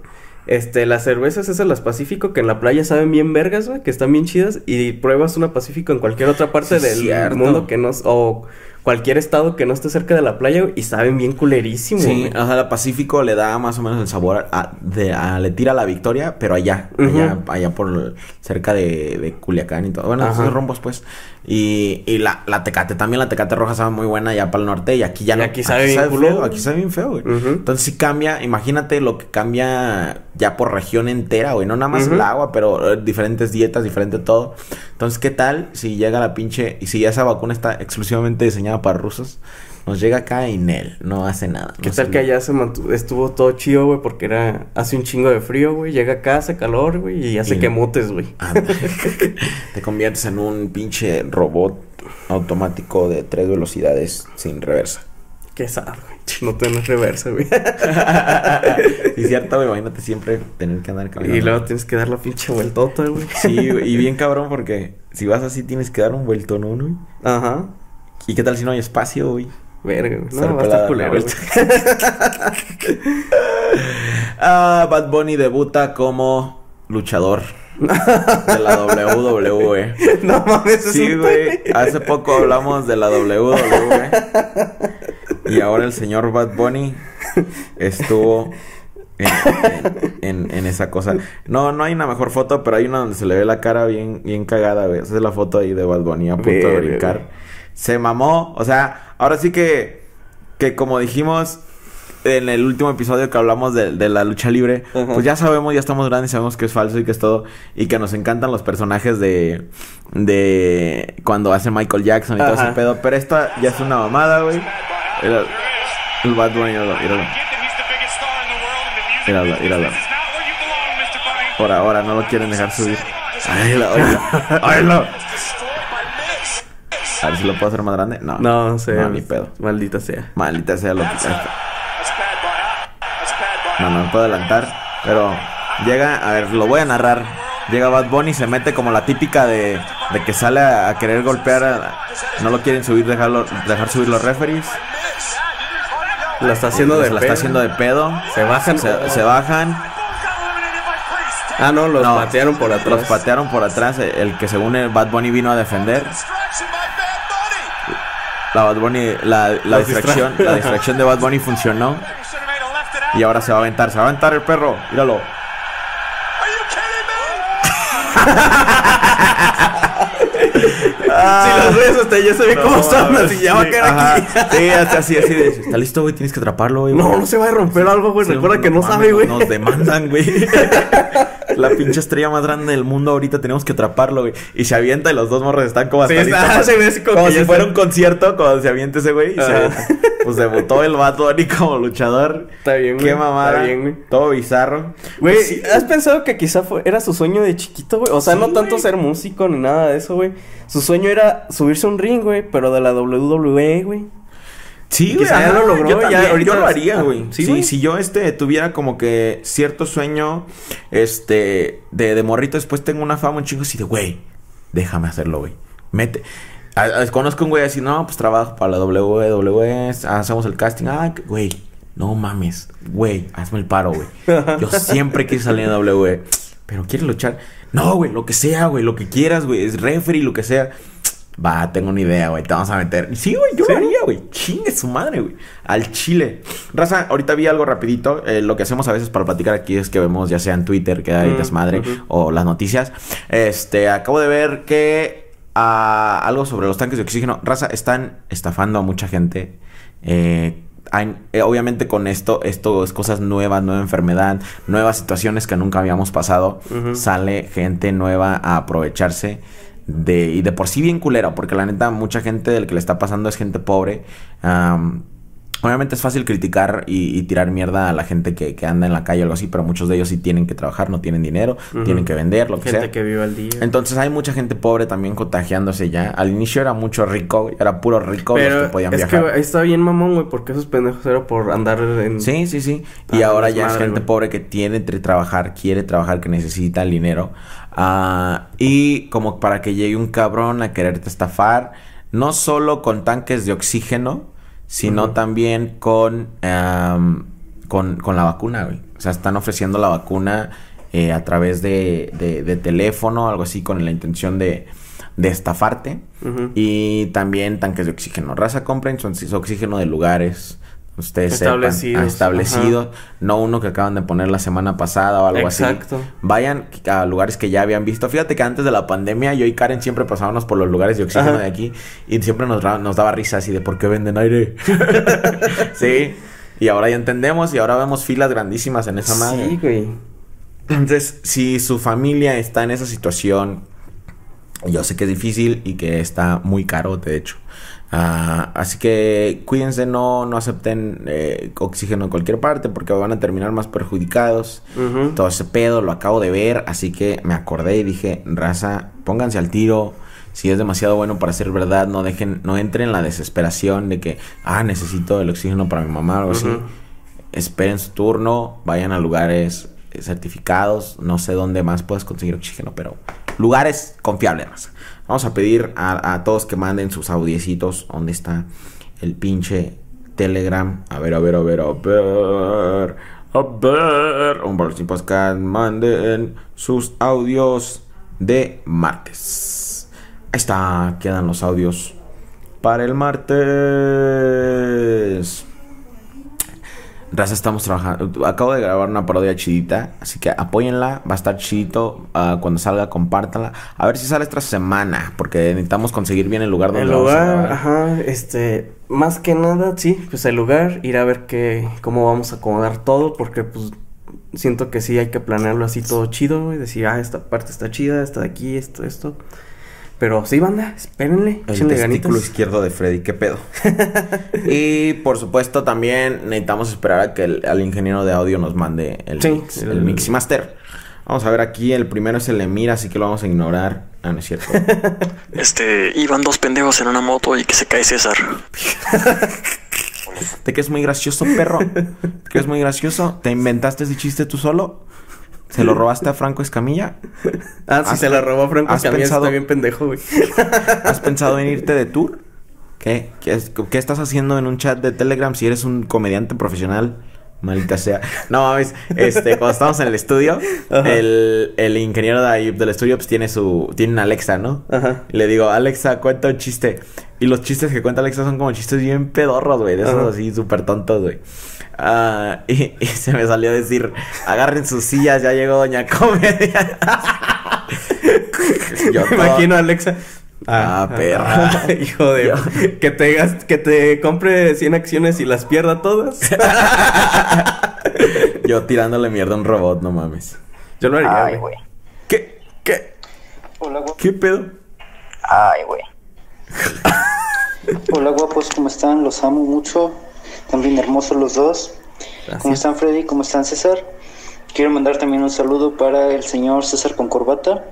este, las cervezas esas, las Pacífico, que en la playa saben bien vergas, güey, que están bien chidas. Y pruebas una Pacífico en cualquier otra parte Sí, del cierto. mundo que no... O cualquier estado que no esté cerca de la playa, güey, y saben bien culerísimo, Sí, güey. o sea, la Pacífico le da más o menos el sabor a, de, a- le tira la victoria, pero allá, allá, Ujú. allá por cerca de, de Culiacán y todo. Bueno, Ajá. esos rombos, pues. Y, y la, la tecate, también la tecate roja sabe muy buena allá para el norte y aquí ya Y no. aquí sabe bien feo, culero. aquí sabe bien feo, güey. Ujú. Entonces sí cambia, imagínate lo que cambia ya por región entera, güey. No nada más Ujú. el agua, pero eh, diferentes dietas, diferente todo. Entonces, ¿qué tal si llega la pinche... Y si ya esa vacuna está exclusivamente diseñada para rusos, nos llega acá y Nel, no hace nada. ¿Qué no tal que allá se mantu- estuvo todo chido, güey? Porque era... Hace un chingo de frío, güey. Llega acá, hace calor, güey. Y hace Y- que mutes, güey. Te conviertes en un pinche robot automático de tres velocidades sin reversa. Qué sad, güey. No tenés reversa, güey. y cierto, güey, imagínate siempre tener que andar caminando. y luego tienes que dar la pinche vueltota, güey. Sí, güey, y bien cabrón porque si vas así tienes que dar un vuelto, ¿no, güey? Ajá. ¿Y qué tal si no hay espacio, güey? Verga. Estar No, va a estar culero. Ah, Bad Bunny debuta como luchador de la WWE. no mames, es Sí, güey. Hace poco hablamos de la WWE. Y ahora el señor Bad Bunny estuvo en, en- en- en esa cosa. No, no hay una mejor foto, pero hay una donde se le ve la cara bien, bien cagada, güey. Esa es la foto ahí de Bad Bunny a punto de brincar. Se mamó. O sea, ahora sí que, que como dijimos en el último episodio que hablamos de, de la lucha libre, pues ya sabemos, ya estamos grandes, sabemos que es falso y que es todo, y que nos encantan los personajes de, de cuando hace Michael Jackson y todo ese pedo, pero esta ya es una mamada, güey. Era el Bad Bunny, míralo, míralo. Míralo, míralo. Ahora, ahora no lo quieren dejar subir. Ay, lo. A ver si lo puedo hacer más grande. No, No, no sé. No, ni pedo. Maldita sea. Maldita sea lo que No, no me puedo adelantar. Pero llega, a ver, lo voy a narrar. Llega Bad Bunny, se mete como la típica de, de que sale a, a querer golpear. a- no lo quieren subir, dejarlo, dejar subir los referees. La está haciendo de Se la pedo. está haciendo de pedo. Se bajan. Se, se bajan. Ah, no, los No, patearon por atrás. Los patearon por atrás. El que según el Bad Bunny vino a defender. La Bad Bunny, la, la Los distracción, distra- la distracción de Bad Bunny funcionó. Y ahora se va a aventar, se va a aventar el perro. Míralo. Si los ves hasta ya se ve cómo están así, ya va a Sí, caer ajá. aquí. Sí, así, así de, está listo, güey, tienes que atraparlo, güey. No, no se va a romper algo, güey. Sí, Recuerda que no sabe, güey. Nos demandan, güey. La pinche estrella más grande del mundo ahorita tenemos que atraparlo, güey. Y se avienta y los dos morros están como hasta Sí, está- se ve así como como si fuera un concierto cuando se avienta ese güey y se avienta. Pues debutó el Bad Bunny como luchador. Está bien, güey. Qué mamada. Está bien, güey. Todo bizarro. Güey, sí, ¿has pensado que quizá fue, era su sueño de chiquito, güey? O sea, Sí, no tanto güey. ser músico ni nada de eso, güey. Su sueño era subirse a un ring, güey, pero de la WWE, güey. Sí, Y güey, quizá ya lo logró, yo ya ahorita- yo lo haría, güey. Sí, Sí, si yo este tuviera como que cierto sueño, este, de, de morrito, después tengo una fama un chingo así de, güey, déjame hacerlo, güey. Mete. Conozco un güey así, no, pues trabajo para la WWE, hacemos el casting. Ah, güey, no mames, güey, hazme el paro, güey. Yo siempre quise salir en WWE, pero ¿quieres luchar? No, güey, lo que sea, güey, lo que quieras, güey, es referee, lo que sea. Va, tengo una idea, güey. Te vamos a meter. Sí, güey, yo ¿Sí? lo haría, güey. Chingue su madre, güey. Al chile. Raza, ahorita vi algo rapidito. Eh, lo que hacemos a veces para platicar aquí es que vemos ya sea en Twitter que hay Mm, desmadre ujú. o las noticias. Este, acabo de ver que algo sobre los tanques de oxígeno. Raza, están estafando a mucha gente. Eh, hay- eh, obviamente con esto, esto es cosas nuevas, nueva enfermedad, nuevas situaciones que nunca habíamos pasado. Sale gente nueva a aprovecharse de, y de por sí bien culera, porque la neta, mucha gente del que le está pasando es gente pobre. Obviamente es fácil criticar y, y tirar mierda a la gente que, que anda en la calle o algo así, pero muchos de ellos sí tienen que trabajar, no tienen dinero, tienen que vender, lo que Gente sea. que vive al día. Entonces hay mucha gente pobre también contagiándose ya. Al inicio era mucho rico, era puro rico los que podían es que viajar. güey, está bien mamón, güey, porque esos pendejos era por andar en... Sí, sí, sí. Y Ah, ahora ya es desmadre, gente pobre que tiene que trabajar, quiere trabajar, que necesita el dinero. Ah, y como para que llegue un cabrón a quererte estafar, no solo con tanques de oxígeno, sino también con, con, con la vacuna, güey. O sea, están ofreciendo la vacuna eh, a través de, de, de teléfono, algo así, con la intención de, de estafarte. Y también tanques de oxígeno. Raza, compren su oxígeno de lugares. Ustedes ah, establecidos, no uno que acaban de poner la semana pasada o algo Exacto. así. Vayan a lugares que ya habían visto. Fíjate que antes de la pandemia yo y Karen siempre pasábamos por los lugares de oxígeno Ajá. de aquí y siempre nos daba risa así de por qué venden aire. sí. Y ahora ya entendemos y ahora vemos filas grandísimas en esa madre. Sí, güey. Entonces, si su familia está en esa situación, yo sé que es difícil y que está muy caro, de hecho. Ah, así que cuídense, no, no acepten eh, oxígeno en cualquier parte porque van a terminar más perjudicados. Todo ese pedo lo acabo de ver, así que me acordé y dije, raza, pónganse al tiro. Si es demasiado bueno para ser verdad, no dejen, no entren en la desesperación de que, ah, necesito el oxígeno para mi mamá o algo así esperen su turno, vayan a lugares eh, certificados, no sé dónde más puedes conseguir oxígeno, pero lugares confiables. raza. Vamos a pedir a, todos que manden sus audiecitos, ¿dónde está el pinche Telegram? A ver, a ver, a ver, a ver, a ver. Un Boletín Podcast, manden sus audios de martes. Ahí está, quedan los audios para el martes. Raza, estamos trabajando. Acabo de grabar una parodia chidita. Así que apóyenla. Va a estar chidito. ah, cuando salga, compártanla. A ver si sale esta semana. Porque necesitamos conseguir bien el lugar donde El vamos a lugar, ajá, este, más que nada, sí, pues el lugar, ir a ver qué, cómo vamos a acomodar todo, porque pues siento que sí hay que planearlo así todo chido, y decir, ah, esta parte está chida, esta de aquí, esto, esto. Pero sí, banda, espérenle, El testículo izquierdo de Freddy, qué pedo. y por supuesto, también necesitamos esperar a que el, al ingeniero de audio nos mande el, Sí, mix, el, el- mix y master. Vamos a ver aquí, el primero es el Emir, así que lo vamos a ignorar. Ah, no es cierto. Este, iban dos pendejos en una moto y que se cae César. ¿Te crees muy gracioso, perro? ¿Te crees muy gracioso? ¿Te inventaste ese chiste tú solo? ¿Se lo robaste a Franco Escamilla? Ah, sí, ¿Has se pe- robó Franco Escamilla, pensado- bien pendejo, güey. ¿Has pensado en irte de tour? ¿Qué? ¿Qué, es- qué estás haciendo en un chat de Telegram si eres un comediante profesional? Maldita sea. No mames, este, cuando estamos en el estudio, el, el ingeniero de ahí del estudio pues tiene su, tiene una Alexa, ¿no? Ajá. Y le digo, Alexa, cuenta un chiste. Y los chistes que cuenta Alexa son como chistes bien pedorros, güey. De esos Ajá. así súper tontos, güey. Ah, y, y se me salió a decir, agarren sus sillas, ya llegó Doña Comedia. Yo Me todo- imagino a Alexa. Ah, perra. hijo de... Que te, gas- que te compre 100 acciones y las pierda todas. Yo tirándole mierda a un robot, no mames. Yo lo haría, Ay, güey. ¿Qué? ¿Qué? Hola. ¿Qué pedo? Ay, güey. Hola, guapos, ¿cómo están? Los amo mucho. También hermosos los dos. ¿Cómo están Freddy? ¿Cómo están César? Quiero mandar también un saludo para el señor César con Corbata,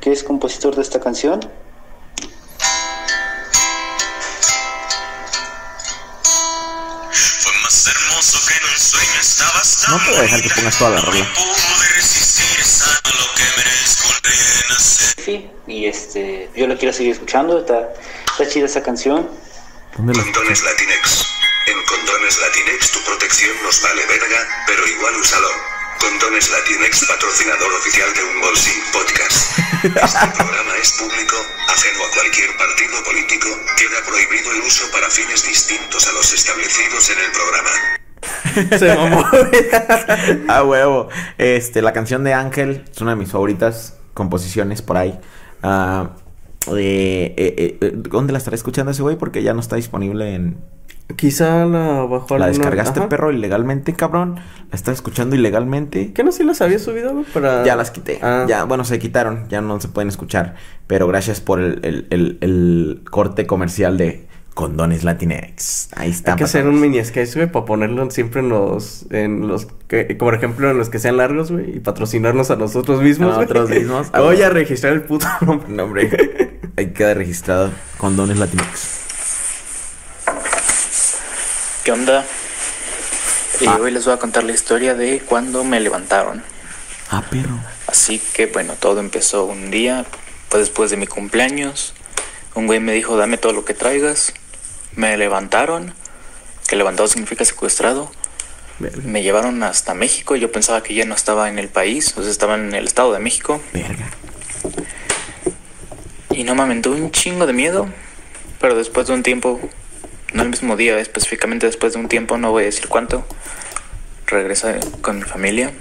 que es compositor de esta canción. No te voy a dejar que pongas toda la rola. Sí, y este, yo la quiero seguir escuchando, está, está chida esa canción. ¿Dónde lo Condones Latinex. En Condones Latinex tu protección nos vale verga, pero igual úsalo. Condones Latinex, patrocinador oficial de un Bolsín Podcast. Este programa es público, ajeno a cualquier partido político. Queda prohibido el uso para fines distintos a los establecidos en el programa. Se mamó. A huevo. Este, la canción de Ángel es una de mis favoritas composiciones por ahí. Ah, eh, eh, eh, ¿Dónde la estaré escuchando ese güey? Porque ya no está disponible en... Quizá la bajó La descargaste, Ajá. perro, ilegalmente, cabrón. La estás escuchando ilegalmente. ¿Qué no sí las había subido, güey? Para... Ya las quité. Ah. Ya, bueno, se quitaron. Ya no se pueden escuchar. Pero gracias por el, el- el- el corte comercial de Condones Latinex. Ahí está. Hay que hacer un mini sketch, güey, para ponerlo siempre en los, en los, que, por ejemplo, en los que sean largos, güey, y patrocinarnos a nosotros mismos, A nosotros mismos. Voy a registrar el puto nombre. No, hombre. Ahí queda registrado Condones Latinex. ¿Qué onda? Y Ah. hoy les voy a contar la historia de cuando me levantaron. Ah, perro. Así que bueno, todo empezó un día, fue después de mi cumpleaños. Un güey me dijo, dame todo lo que traigas. Me levantaron, que levantado significa secuestrado. Verga. Me llevaron hasta México, yo pensaba que ya no estaba en el país, o sea, estaba en el estado de México. Verga. Y no me aumentó un chingo de miedo, pero después de un tiempo, no el mismo día, específicamente después de un tiempo, no voy a decir cuánto, regresé con mi familia.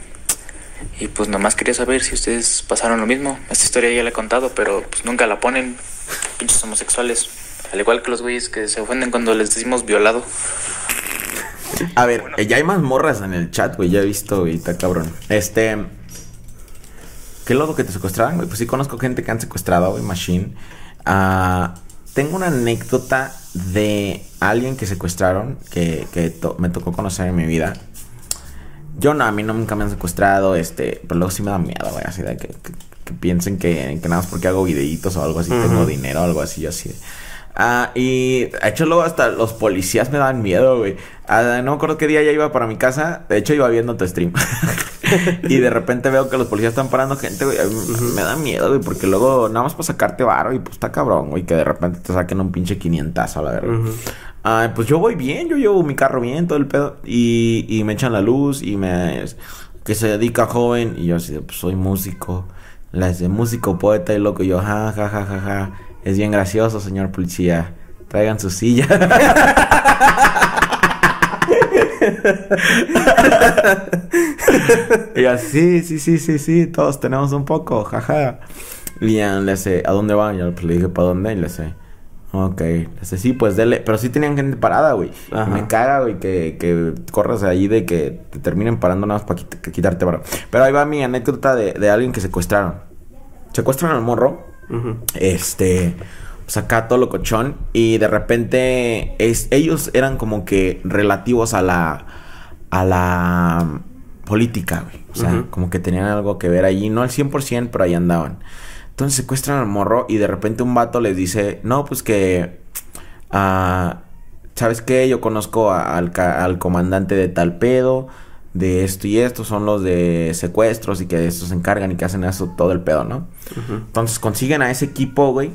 Y pues nomás quería saber si ustedes pasaron lo mismo. Esta historia ya la he contado, pero pues nunca la ponen. Pinches homosexuales. Al igual que los güeyes que se ofenden cuando les decimos violado. A ver, eh, ya hay más morras en el chat, güey. Ya he visto, güey. Está cabrón. Este. ¿Qué loco que te secuestraban, güey? Pues sí conozco gente que han secuestrado, güey, Machine. Ah, tengo una anécdota de alguien que secuestraron que, que to- me tocó conocer en mi vida. Yo no, a mí no nunca me han secuestrado, este, pero luego sí me da miedo, güey, así de que, que- que piensen que, que nada más porque hago videitos o algo así, tengo dinero o algo así, yo así. de- Ah, y de hecho luego hasta los policías me daban miedo, güey. Ah, no me acuerdo qué día ya iba para mi casa, de hecho iba viendo tu stream. y de repente veo que los policías están parando gente, güey. Me da miedo, güey, porque luego nada más para sacarte varo y pues está cabrón, güey, que de repente te saquen un pinche 500 a la verga. Ujú. Ah, pues yo voy bien, yo llevo mi carro bien, todo el pedo. Y, y me echan la luz y me... Que se dedica joven. Y yo así, de, pues soy músico. Las de músico, poeta y loco. Y yo, ja, ja, ja, ja, ja. Es bien gracioso, señor policía. Traigan su silla. y así, sí, sí, sí, sí. Todos tenemos un poco, jaja. Y ya le hace, ¿a dónde van? Yo pues, le dije, ¿para dónde? Y le hace, ok. Le hace, sí, pues dele. Pero sí tenían gente parada, güey. Me caga, güey, que, que corras ahí de que te terminen parando nada más para quitarte varo. Pero ahí va mi anécdota de, de alguien que secuestraron. Secuestran al morro. Este, pues acá todo locochón. Y de repente es, ellos eran como que relativos a la, a la política, güey. O sea, como que tenían algo que ver allí. No al 100%, pero ahí andaban. Entonces secuestran al morro y de repente un vato les dice, no, pues que... ah, ¿Sabes qué? Yo conozco a- al, al comandante de tal pedo, de esto y esto, son los de secuestros y que de se encargan y que hacen eso todo el pedo, ¿no? Entonces consiguen a ese equipo, güey.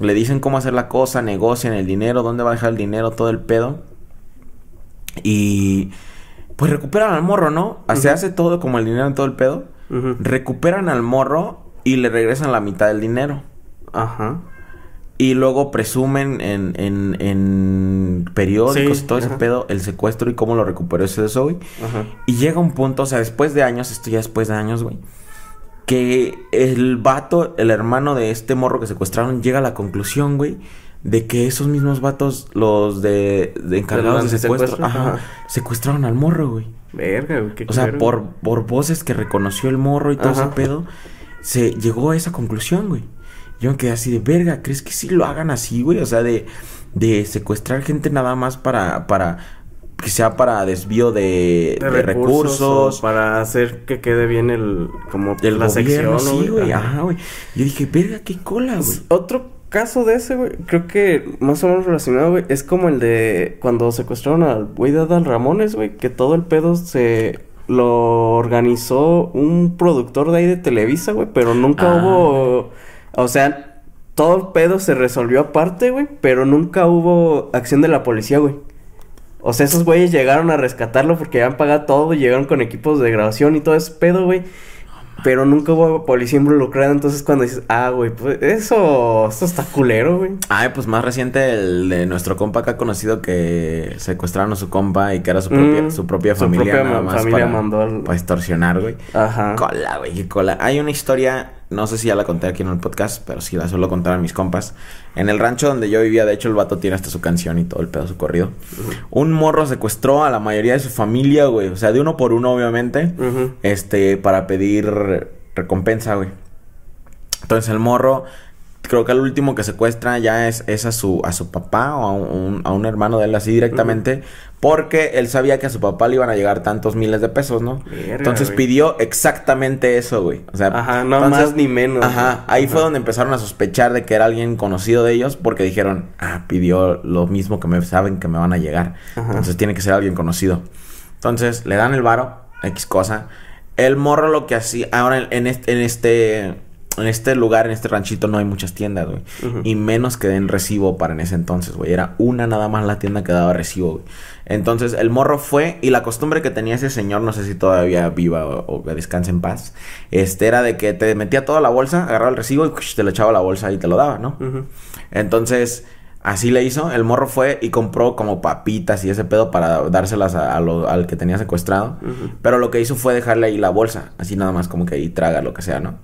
Le dicen cómo hacer la cosa, negocian el dinero, dónde va a dejar el dinero, todo el pedo. Y pues recuperan al morro, ¿no? Se hace todo como el dinero en todo el pedo. Recuperan al morro y le regresan la mitad del dinero. Ajá. Y luego presumen en, en, en periódicos Sí, y todo ese pedo el secuestro y cómo lo recuperó ese güey. Ajá. Y llega un punto, o sea, después de años, esto ya después de años, güey, que el vato, el hermano de este morro que secuestraron, llega a la conclusión, güey, de que esos mismos vatos, los de, de encargados de ¿Del secuestro, ajá, Ajá. secuestraron al morro, güey. Verga, güey. qué O sea, por, por voces que reconoció el morro y todo ese pedo, se llegó a esa conclusión, güey. Yo me quedé así de verga, ¿crees que sí lo hagan así, güey? O sea, de, de secuestrar gente nada más para, para, que sea para desvío de, De de recursos, para hacer que quede bien el como del la gobierno, sección, ¿no, sí, güey. Ajá. Ajá, güey. Yo dije, verga, qué cola, güey. Otro caso de ese, güey, creo que más o menos relacionado, güey, es como el de cuando secuestraron al güey de Adal Ramones, güey, que todo el pedo se lo organizó un productor de ahí de Televisa, güey, pero nunca Ah. hubo, o sea, todo el pedo se resolvió aparte, güey, pero nunca hubo acción de la policía, güey. O sea, esos güeyes llegaron a rescatarlo porque habían pagado todo y llegaron con equipos de grabación y todo ese pedo, güey. Pero nunca hubo policía involucrada, entonces cuando dices, ah, güey, pues eso, eso está culero, güey. Ay, pues más reciente el de nuestro compa acá conocido que secuestraron a su compa y que era su propia, Mm, su propia su familia propia nada ma- más familia para, mandó al- para extorsionar, güey. Ajá. Cola, güey, qué cola. Hay una historia, no sé si ya la conté aquí en el podcast, pero sí la suelo contar a mis compas. En el rancho donde yo vivía, de hecho, el vato tiene hasta su canción y todo el pedo, su corrido. Un morro secuestró a la mayoría de su familia, güey. O sea, de uno por uno, obviamente. Este, para pedir recompensa, güey. Entonces el morro, creo que el último que secuestra ya es, es a su, a su papá o a un, a un hermano de él así directamente. Porque él sabía que a su papá le iban a llegar tantos miles de pesos, ¿no? Entonces güey. pidió exactamente eso, güey. O sea, Ajá, no entonces- más ni menos. Ajá, ahí fue donde empezaron a sospechar de que era alguien conocido de ellos porque dijeron, ah, pidió lo mismo que me saben que me van a llegar. Ajá. Entonces tiene que ser alguien conocido. Entonces le dan el varo, X cosa. El morro lo que hacía, ahora en este, en este, en este lugar, en este ranchito no hay muchas tiendas, güey. Y menos que den recibo para en ese entonces, güey. Era una nada más la tienda que daba recibo, güey. Entonces el morro fue y la costumbre que tenía ese señor, no sé si todavía viva o, que descanse en paz, este era de que te metía toda la bolsa, agarraba el recibo y te lo echaba a la bolsa y te lo daba, ¿no? Entonces, así le hizo. El morro fue y compró como papitas y ese pedo para dárselas a- a lo- al que tenía secuestrado. Pero lo que hizo fue dejarle ahí la bolsa. Así nada más como que ahí traga lo que sea, ¿no?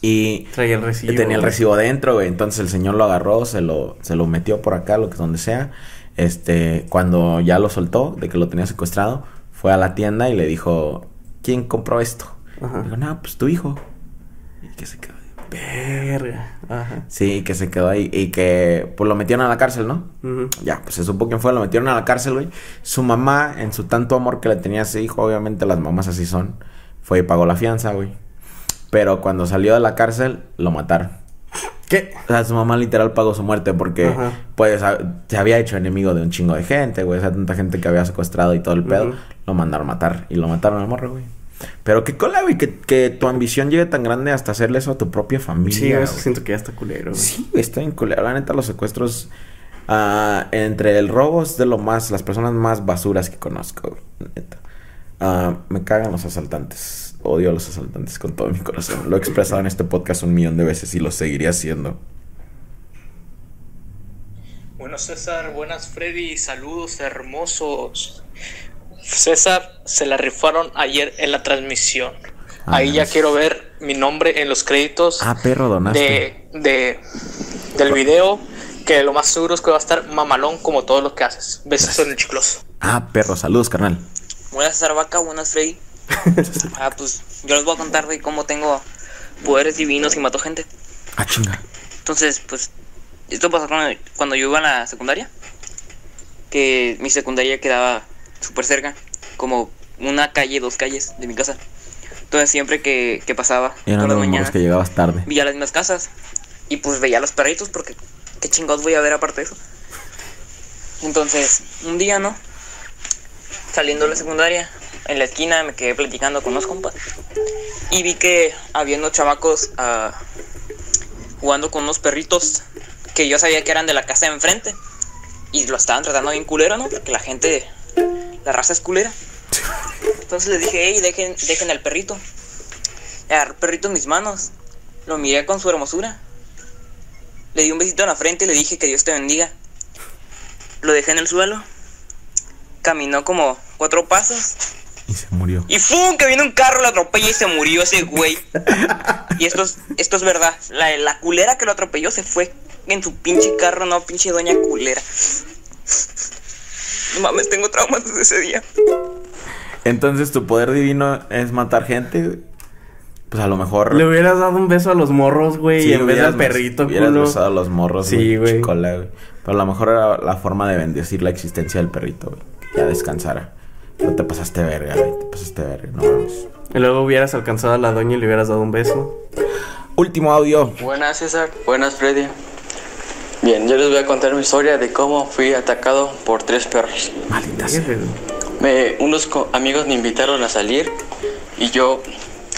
Y Traía el recibo. tenía el recibo dentro, güey. Entonces el señor lo agarró, se lo, se lo metió por acá, lo que donde sea. Este, cuando ya lo soltó, de que lo tenía secuestrado, fue a la tienda y le dijo, ¿quién compró esto? Ajá. Dijo, no, pues tu hijo. Y que se quedó. Verga. Ajá. Sí, que se quedó ahí y que pues lo metieron a la cárcel, ¿no? Ujú. Ya, pues se supo quién fue, lo metieron a la cárcel, güey. Su mamá, en su tanto amor que le tenía a ese hijo, obviamente las mamás así son, fue y pagó la fianza, güey. Pero cuando salió de la cárcel, lo mataron. ¿Qué? O sea, su mamá literal pagó su muerte porque, Ajá. pues, a- se había hecho enemigo de un chingo de gente, güey. O sea, tanta gente que había secuestrado y todo el pedo. Lo mandaron a matar y lo mataron al morro, güey. Pero qué cola, güey, que, que tu ambición llegue tan grande hasta hacerle eso a tu propia familia. Sí, eso siento que ya está culero, güey. Sí, está bien culero. La neta, los secuestros. ah, entre el robo es de lo más. Las personas más basuras que conozco, güey. Neta. Ah, me cagan los asaltantes. Odio a los asaltantes con todo mi corazón. Lo he expresado en este podcast un millón de veces y lo seguiré haciendo. Buenas César, buenas Freddy, saludos hermosos. César, se la rifaron ayer en la transmisión. Ah, Ahí ya quiero ver mi nombre en los créditos Ah, perro, donaste. de, de- del video, que lo más seguro es que va a estar mamalón como todo lo que haces. Besos en el chicloso. Ah, perro, saludos, carnal. Buenas César Vaca, buenas Freddy. ah, pues yo les voy a contar de cómo tengo poderes divinos y mato gente. Ah, chinga. Entonces, pues, esto pasó cuando, cuando yo iba a la secundaria. Que mi secundaria quedaba súper cerca, como una calle, dos calles de mi casa. Entonces, siempre que, que pasaba, Eran todas los mañanas, que llegabas tarde. veía las mismas casas. Y pues veía a los perritos, porque qué chingados voy a ver aparte de eso. Entonces, un día, ¿no? Saliendo de la secundaria, en la esquina me quedé platicando con unos compas. Y vi que había unos chamacos ah, jugando con unos perritos que yo sabía que eran de la casa de enfrente. Y lo estaban tratando bien culero, ¿no? Porque la gente, la raza es culera. Entonces les dije, hey, dejen, dejen al perrito. Agarré el perrito en mis manos. Lo miré con su hermosura. Le di un besito en la frente y le dije que Dios te bendiga. Lo dejé en el suelo. Caminó como cuatro pasos. Y se murió. Y ¡fum! Que viene un carro, lo atropella y se murió ese güey. Y esto es, esto es verdad. La, la culera que lo atropelló se fue en su pinche carro, no, pinche doña culera. No mames, tengo traumas desde ese día. Entonces, tu poder divino es matar gente, güey. Pues a lo mejor. Le hubieras dado un beso a los morros, güey, Sí, en vez hubieras al perrito, bes- hubieras culo. besado a los morros, Sí, güey. chicola, güey. Pero a lo mejor era la forma de bendecir la existencia del perrito, güey. Que ya descansara. No te pasaste verga, güey. Te pasaste verga, no mames. Y luego hubieras alcanzado a la doña y le hubieras dado un beso. Último audio. Buenas César, buenas Freddy. Bien, yo les voy a contar mi historia de cómo fui atacado por tres perros. Maldita sea. Me, unos co- amigos me invitaron a salir y yo,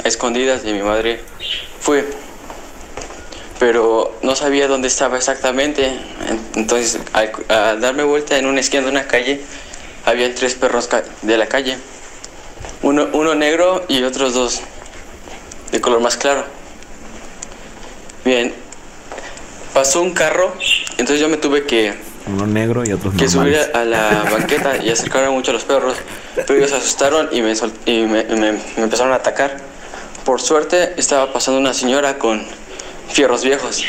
a escondidas de mi madre, fui. Pero no sabía dónde estaba exactamente. En- Entonces, al, al darme vuelta en una esquina de una calle, había tres perros de la calle. Uno, uno negro y otros dos de color más claro. Bien, pasó un carro, entonces yo me tuve que Uno negro y otros que subir a, a la banqueta y acercaron mucho a los perros, pero ellos se asustaron y me, sol- y me, me- me empezaron a atacar. Por suerte estaba pasando una señora con fierros viejos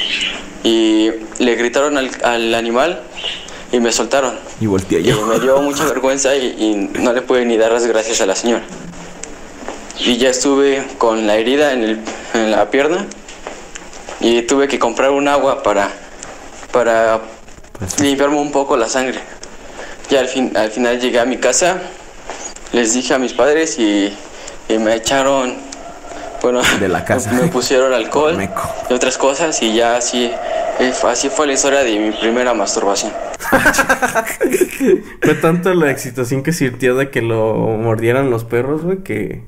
y le gritaron al, al animal y me soltaron. Y volteé Y yo. me dio mucha vergüenza y, y no le pude ni dar las gracias a la señora. Y ya estuve con la herida en, el- en la pierna y tuve que comprar un agua para, para Pues, limpiarme un poco la sangre. Ya al, fin, al final llegué a mi casa, les dije a mis padres y, y me echaron, bueno, De la casa. me pusieron alcohol Meco. y otras cosas y ya así, eh, fue- así fue la historia de mi primera masturbación. Fue tanto la excitación que sintió de que lo mordieran los perros, güey, que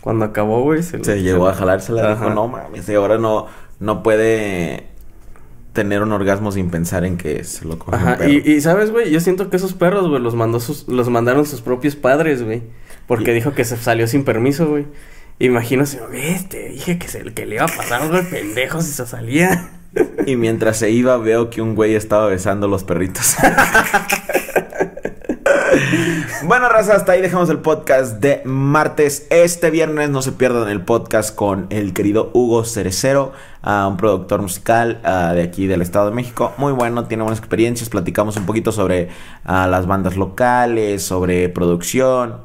cuando acabó, güey, se, lo- Se llegó a jalársela. Dijo, no mames. Y ahora no, no puede tener un orgasmo sin pensar en que se lo un Ajá, perro. y, y sabes, güey, yo siento que esos perros, güey, los mandó sus, los mandaron sus propios padres, güey. Porque Y- dijo que se salió sin permiso, güey. Imagínate, este, dije que, se, que le iba a pasar algo al pendejo si se salía. Y mientras se iba, veo que un güey estaba besando los perritos. bueno, raza, hasta ahí dejamos el podcast de martes. Este viernes no se pierdan el podcast con el querido Hugo Cerecero, ah, un productor musical ah, de aquí del Estado de México. Muy bueno, tiene buenas experiencias. Platicamos un poquito sobre ah, las bandas locales, sobre producción.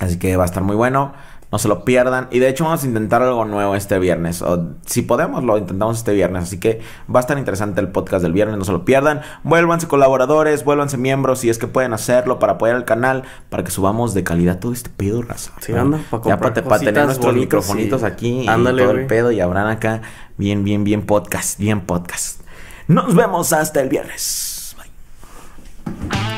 Así que va a estar muy bueno. No se lo pierdan. Y de hecho vamos a intentar algo nuevo este viernes. O si podemos, lo intentamos este viernes. Así que va a estar interesante el podcast del viernes. No se lo pierdan. Vuélvanse colaboradores, vuélvanse miembros si es que pueden hacerlo para apoyar el canal. Para que subamos de calidad todo este pedo, raza. Sí, anda, pa' Ya para, tener nuestros microfonitos y- aquí. Ándale, y todo el pedo. Y habrán acá bien, bien, bien podcast. Bien podcast. Nos vemos hasta el viernes. Bye.